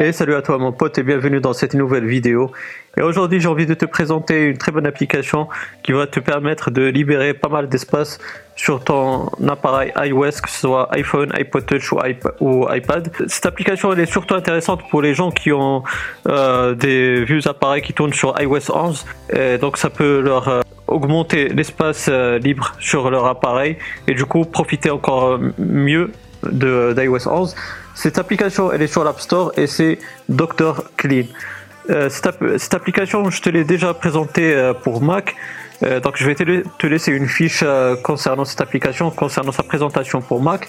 Et salut à toi mon pote et bienvenue dans cette nouvelle vidéo. Et aujourd'hui j'ai envie de te présenter une très bonne application qui va te permettre de libérer pas mal d'espace sur ton appareil iOS, que ce soit iPhone, iPod Touch ou, iPad. Cette application elle est surtout intéressante pour les gens qui ont euh, des vieux appareils qui tournent sur iOS 11. Et donc ça peut leur euh, augmenter l'espace euh, libre sur leur appareil et du coup profiter encore mieux d'iOS 11. Cette application, elle est sur l'App Store et c'est Dr. Clean. Euh, cette, application, je te l'ai déjà présentée euh, pour Mac. Euh, donc je vais te, laisser une fiche concernant cette application, concernant sa présentation pour Mac.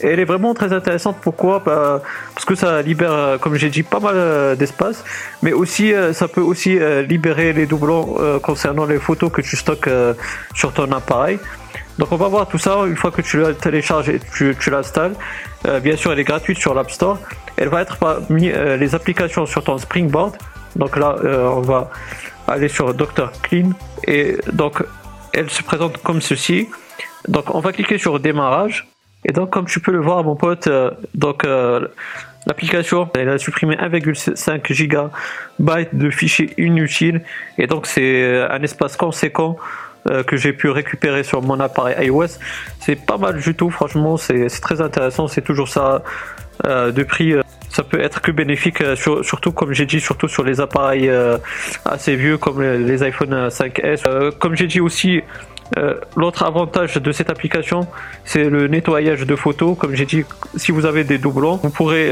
Elle est vraiment très intéressante. Pourquoi? Bah, Parce que ça libère, comme j'ai dit, pas mal d'espace, mais aussi ça peut aussi libérer les doublons concernant les photos que tu stockes sur ton appareil. Donc on va voir tout ça une fois que tu la télécharges et tu, tu l'installes. Euh, bien sûr, elle est gratuite sur l'App Store. Elle va être parmi euh, les applications sur ton Springboard. Donc là, euh, on va aller sur Dr Clean et donc elle se présente comme ceci. Donc on va cliquer sur démarrage et donc comme tu peux le voir, mon pote, donc L'application, elle a supprimé 1,5 GB de fichiers inutiles et donc c'est un espace conséquent euh, que j'ai pu récupérer sur mon appareil iOS. C'est pas mal du tout, franchement, c'est très intéressant. C'est toujours ça euh, de prix. Euh, ça peut être que bénéfique, surtout comme j'ai dit, surtout sur les appareils assez vieux comme les, iPhone 5S. comme j'ai dit aussi, l'autre avantage de cette application, c'est le nettoyage de photos. Comme j'ai dit, si vous avez des doublons, vous pourrez,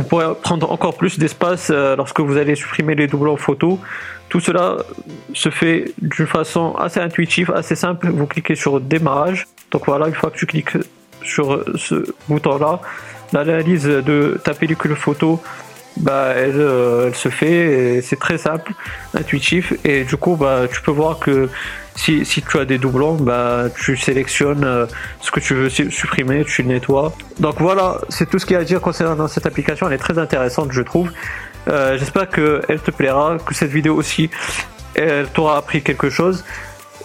vous pourrez prendre encore plus d'espace lorsque vous allez supprimer les doublons photos. Tout cela se fait d'une façon assez intuitive, assez simple. Vous cliquez sur démarrage. Donc voilà, une fois que tu cliques sur ce bouton-là, l'analyse de ta pellicule photo, bah, euh, elle, se fait. C'est très simple, intuitif. Et du coup, bah, tu peux voir que si, tu as des doublons, bah, tu sélectionnes euh, ce que tu veux supprimer, tu nettoies. Donc voilà, c'est tout ce qu'il y a à dire concernant cette application. Elle est très intéressante, je trouve. Euh, j'espère qu'elle te plaira, que cette vidéo aussi, elle t'aura appris quelque chose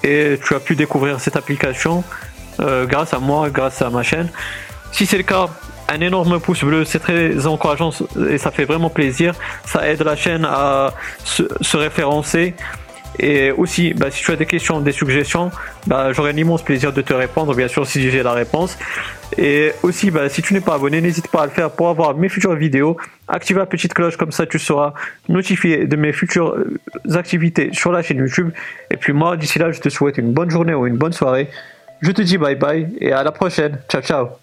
et tu as pu découvrir cette application grâce à moi, grâce à ma chaîne. Si c'est le cas, un énorme pouce bleu, c'est très encourageant et ça fait vraiment plaisir. Ça aide la chaîne à se référencer et aussi, bah, si tu as des questions, des suggestions, bah, j'aurai un immense plaisir de te répondre, bien sûr, si j'ai la réponse. Et aussi, bah, si tu n'es pas abonné, n'hésite pas à le faire pour avoir mes futures vidéos. Active la petite cloche, comme ça tu seras notifié de mes futures euh, activités sur la chaîne YouTube. Et puis moi, d'ici là, je te souhaite une bonne journée ou une bonne soirée. Je te dis bye bye et à la prochaine. Ciao, ciao.